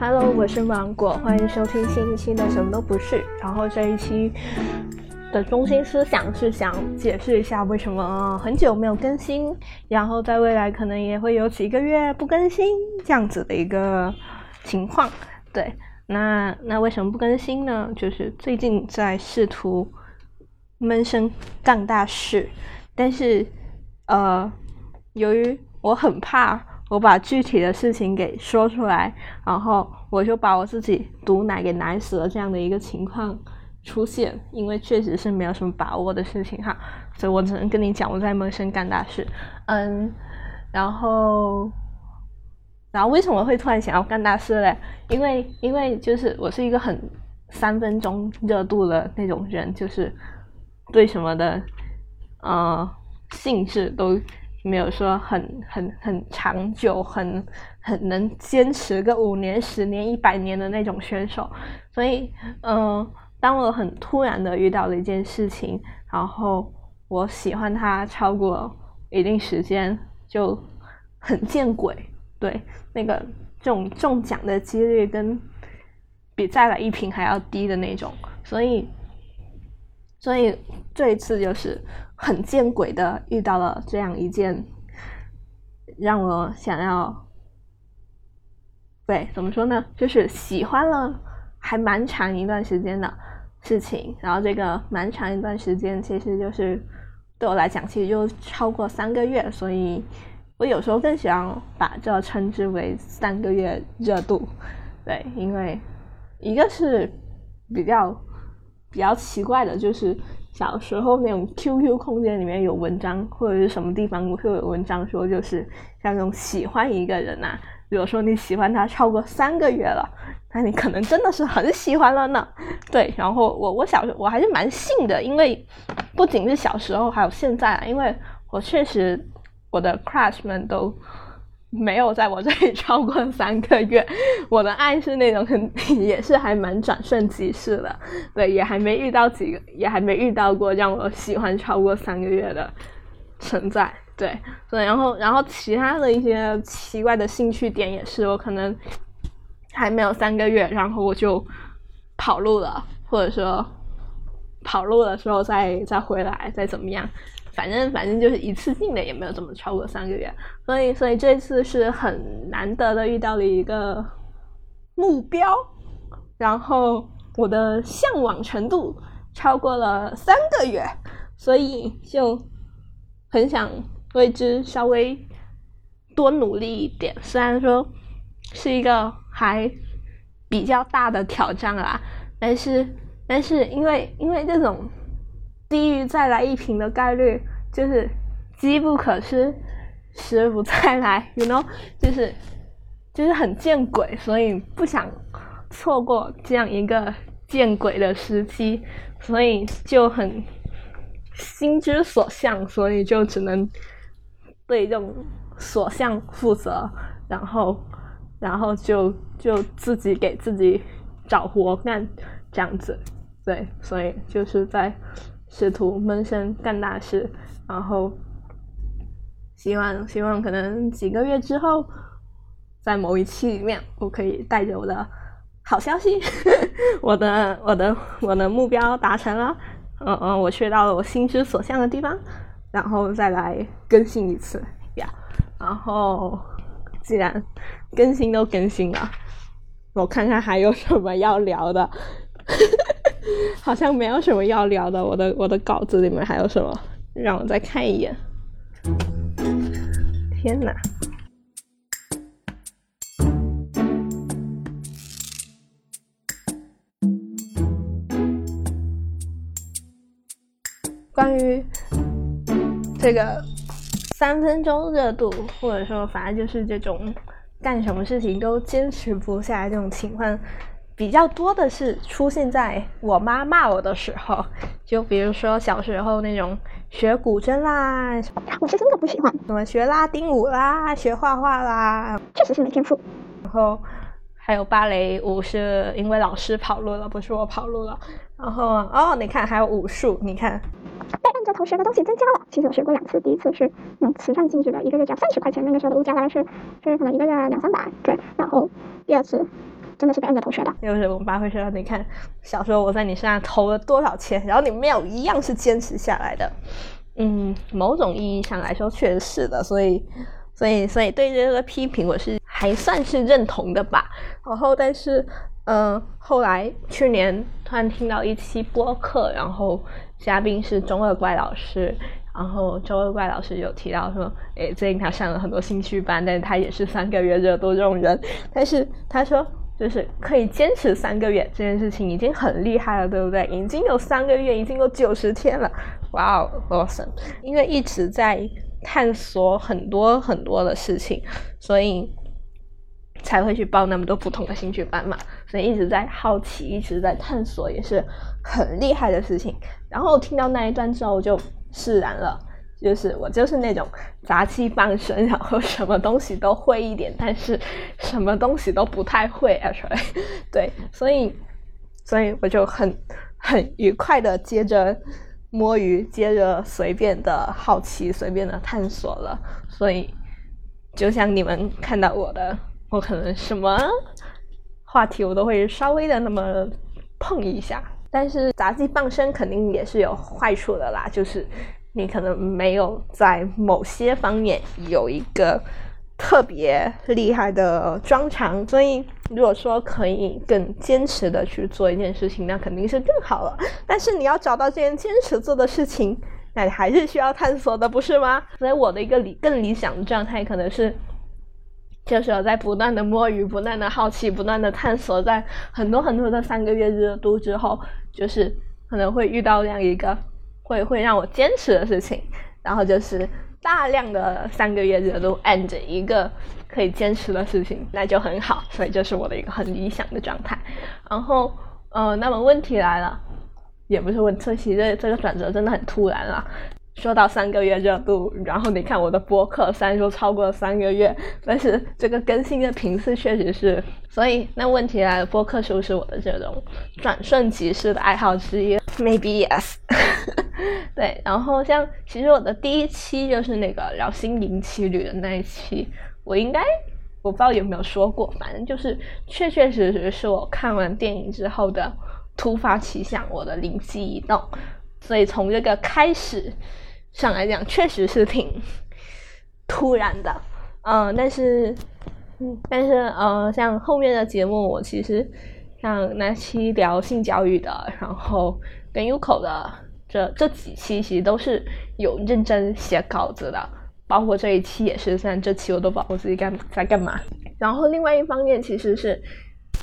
Hello，我是芒果，欢迎收听新一期的什么都不是。然后这一期的中心思想是想解释一下为什么很久没有更新，然后在未来可能也会有几个月不更新这样子的一个情况。对，那那为什么不更新呢？就是最近在试图闷声干大事，但是呃，由于我很怕。我把具体的事情给说出来，然后我就把我自己毒奶给奶死了这样的一个情况出现，因为确实是没有什么把握的事情哈，所以我只能跟你讲我在陌生干大事，嗯，然后，然后为什么会突然想要干大事嘞？因为因为就是我是一个很三分钟热度的那种人，就是对什么的呃兴致都。没有说很很很长久，很很能坚持个五年、十年、一百年的那种选手，所以，嗯，当我很突然的遇到了一件事情，然后我喜欢他超过一定时间，就很见鬼，对，那个这种中奖的几率跟比再来一瓶还要低的那种，所以。所以这一次就是很见鬼的遇到了这样一件让我想要，对，怎么说呢？就是喜欢了还蛮长一段时间的事情，然后这个蛮长一段时间其实就是对我来讲其实就超过三个月，所以我有时候更喜欢把这称之为三个月热度，对，因为一个是比较。比较奇怪的就是小时候那种 QQ 空间里面有文章，或者是什么地方会有文章说，就是像那种喜欢一个人呐，比如说你喜欢他超过三个月了，那你可能真的是很喜欢了呢。对，然后我我小时候我还是蛮信的，因为不仅是小时候，还有现在，因为我确实我的 crush 们都。没有在我这里超过三个月，我的爱是那种很 也是还蛮转瞬即逝的，对，也还没遇到几个，也还没遇到过让我喜欢超过三个月的存在，对，对，然后然后其他的一些奇怪的兴趣点也是，我可能还没有三个月，然后我就跑路了，或者说跑路的时候再再回来再怎么样。反正反正就是一次性的，也没有怎么超过三个月，所以所以这次是很难得的遇到了一个目标，然后我的向往程度超过了三个月，所以就很想为之稍微多努力一点。虽然说是一个还比较大的挑战啦，但是但是因为因为这种。低于再来一瓶的概率就是机不可失，时不再来，you know，就是就是很见鬼，所以不想错过这样一个见鬼的时机，所以就很心之所向，所以就只能对这种所向负责，然后然后就就自己给自己找活干这样子，对，所以就是在。试图闷声干大事，然后希望希望可能几个月之后，在某一期里面，我可以带着我的好消息，我的我的我的目标达成了，嗯嗯，我去到了我心之所向的地方，然后再来更新一次呀。然后既然更新都更新了，我看看还有什么要聊的。好像没有什么要聊的，我的我的稿子里面还有什么？让我再看一眼。天哪！关于这个三分钟热度，或者说反正就是这种干什么事情都坚持不下来这种情况。比较多的是出现在我妈骂我的时候，就比如说小时候那种学古筝啦，我是真的不喜欢。什么学拉丁舞啦，学画画啦，确实是没天赋。然后还有芭蕾舞，是因为老师跑路了，不是我跑路了。然后哦，你看还有武术，你看被按着头学的东西增加了。其实我学过两次，第一次是那种慈善性质的，一个月只要三十块钱，那个时候的物价大概是是可能一个月两三百，对。然后第二次。真的是被摁着头学的。就是我爸会说：“你看，小时候我在你身上投了多少钱，然后你没有一样是坚持下来的。”嗯，某种意义上来说，确实是的。所以，所以，所以对这个批评，我是还算是认同的吧。然后，但是，嗯，后来去年突然听到一期播客，然后嘉宾是中二怪老师。然后周二怪老师有提到说，诶，最近他上了很多兴趣班，但是他也是三个月热度这种人。但是他说，就是可以坚持三个月这件事情已经很厉害了，对不对？已经有三个月，已经有九十天了，哇哦，awesome！因为一直在探索很多很多的事情，所以才会去报那么多不同的兴趣班嘛。所以一直在好奇，一直在探索，也是很厉害的事情。然后听到那一段之后，我就。释然了，就是我就是那种杂七傍身，然后什么东西都会一点，但是什么东西都不太会，actually，对，所以所以我就很很愉快的接着摸鱼，接着随便的好奇，随便的探索了。所以就像你们看到我的，我可能什么话题我都会稍微的那么碰一下。但是杂技傍身肯定也是有坏处的啦，就是你可能没有在某些方面有一个特别厉害的专长，所以如果说可以更坚持的去做一件事情，那肯定是更好了。但是你要找到这件坚持做的事情，那你还是需要探索的，不是吗？所以我的一个理更理想的状态可能是。就是我在不断的摸鱼，不断的好奇，不断的探索，在很多很多的三个月热度之后，就是可能会遇到这样一个会会让我坚持的事情，然后就是大量的三个月热度 and 一个可以坚持的事情，那就很好，所以这是我的一个很理想的状态。然后，呃，那么问题来了，也不是问，这其实这个转折真的很突然啊。说到三个月热度，然后你看我的播客，虽然说超过了三个月，但是这个更新的频次确实是，所以那问题来了，播客是不是我的这种转瞬即逝的爱好之一？Maybe yes。对，然后像其实我的第一期就是那个聊心灵奇旅的那一期，我应该我不知道有没有说过，反正就是确确实实是我看完电影之后的突发奇想，我的灵机一动，所以从这个开始。上来讲确实是挺突然的，嗯，但是，嗯，但是，呃，像后面的节目，我其实像那期聊性教育的，然后跟 Uko 的这这几期，其实都是有认真写稿子的，包括这一期也是。虽然这期我都不知道我自己干在干嘛。然后另外一方面，其实是，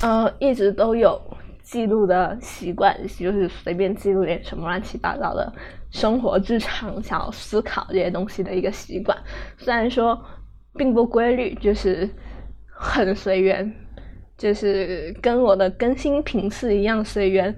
呃，一直都有记录的习惯，就是随便记录点什么乱七八糟的。生活日常想要思考这些东西的一个习惯，虽然说并不规律，就是很随缘，就是跟我的更新频次一样随缘。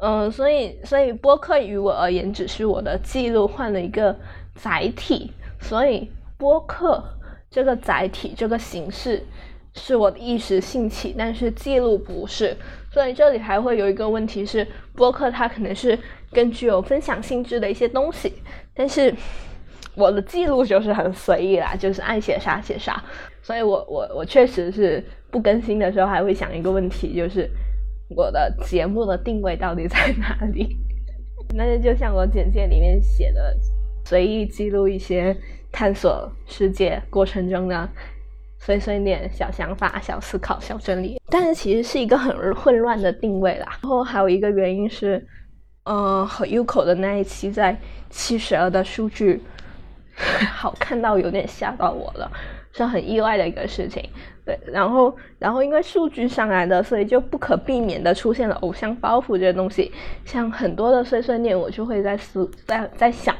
嗯，所以所以播客于我而言只是我的记录换了一个载体，所以播客这个载体这个形式是我的一时兴起，但是记录不是。所以这里还会有一个问题是，播客它可能是。更具有分享性质的一些东西，但是我的记录就是很随意啦，就是爱写啥写啥。所以我我我确实是不更新的时候还会想一个问题，就是我的节目的定位到底在哪里？那就就像我简介里面写的，随意记录一些探索世界过程中的碎碎念、小想法、小思考、小真理。但是其实是一个很混乱的定位啦。然后还有一个原因是。嗯，和 Uko 的那一期在七十二的数据 好看到有点吓到我了，是很意外的一个事情。对，然后然后因为数据上来的，所以就不可避免的出现了偶像包袱这些东西。像很多的碎碎念，我就会在思在在想，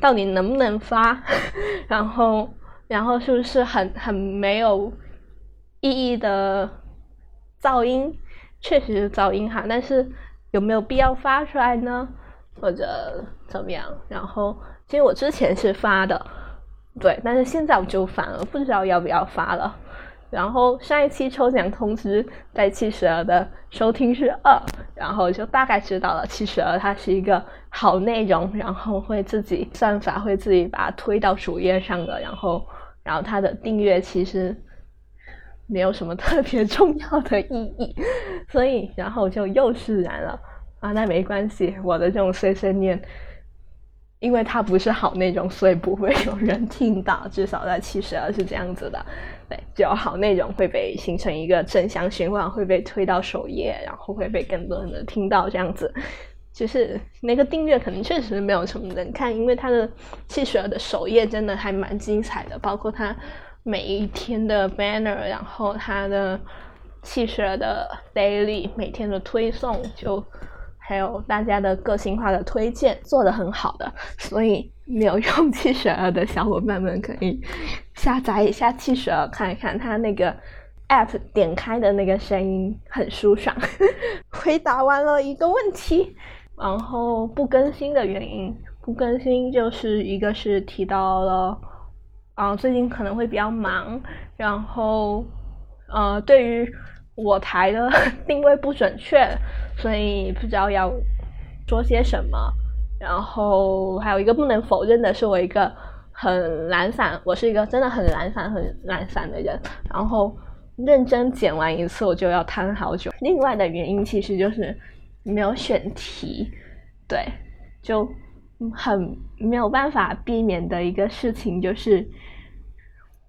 到底能不能发？然后然后是不是很很没有意义的噪音？确实是噪音哈，但是。有没有必要发出来呢？或者怎么样？然后，其实我之前是发的，对，但是现在我就反而不知道要不要发了。然后上一期抽奖通知在七十二的收听是二，然后就大概知道了七十二它是一个好内容，然后会自己算法会自己把它推到主页上的，然后，然后它的订阅其实没有什么特别 重要的意义，所以然后就又释然了啊，那没关系，我的这种碎碎念。因为它不是好内容，所以不会有人听到。至少在七十二是这样子的，对，只有好内容会被形成一个正向循环，会被推到首页，然后会被更多人的听到。这样子，就是那个订阅可能确实没有什么人看，因为它的七十二的首页真的还蛮精彩的，包括它每一天的 banner，然后它的汽车的 daily 每天的推送就。还有大家的个性化的推荐做的很好的，所以没有用汽车的小伙伴们可以下载一下汽车看一看，它那个 app 点开的那个声音很舒爽。回答完了一个问题，然后不更新的原因，不更新就是一个是提到了，啊最近可能会比较忙，然后呃对于。我台的 定位不准确，所以不知道要说些什么。然后还有一个不能否认的是，我一个很懒散，我是一个真的很懒散、很懒散的人。然后认真剪完一次，我就要瘫好久。另外的原因其实就是没有选题，对，就很没有办法避免的一个事情就是。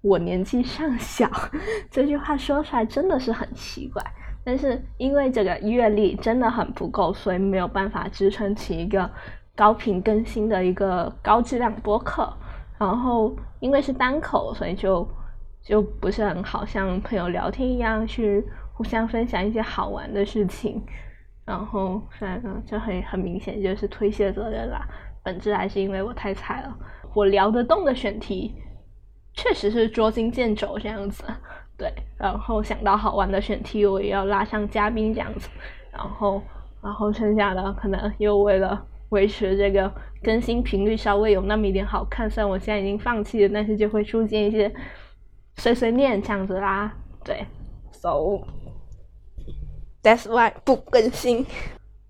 我年纪尚小，这句话说出来真的是很奇怪。但是因为这个阅历真的很不够，所以没有办法支撑起一个高频更新的一个高质量播客。然后因为是单口，所以就就不是很好像朋友聊天一样去互相分享一些好玩的事情。然后算了，就很很明显就是推卸责任啦。本质还是因为我太菜了，我聊得动的选题。确实是捉襟见肘这样子，对，然后想到好玩的选题，我也要拉上嘉宾这样子，然后，然后剩下的可能又为了维持这个更新频率稍微有那么一点好看，虽然我现在已经放弃了，但是就会出现一些碎碎念这样子啦，对，so that's why 不更新，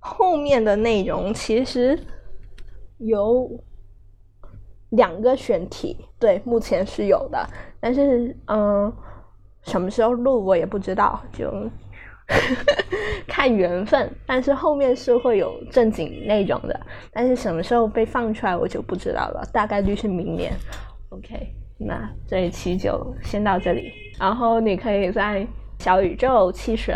后面的内容其实有。两个选题，对，目前是有的，但是嗯，什么时候录我也不知道，就 看缘分。但是后面是会有正经内容的，但是什么时候被放出来我就不知道了，大概率是明年。OK，那这一期就先到这里，然后你可以在小宇宙、汽水、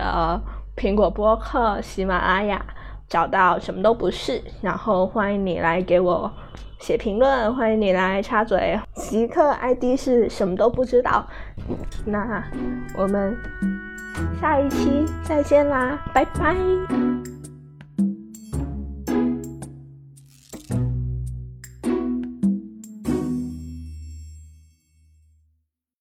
苹果播客、喜马拉雅找到什么都不是，然后欢迎你来给我。写评论，欢迎你来插嘴。极客 ID 是什么都不知道。那我们下一期再见啦，拜拜。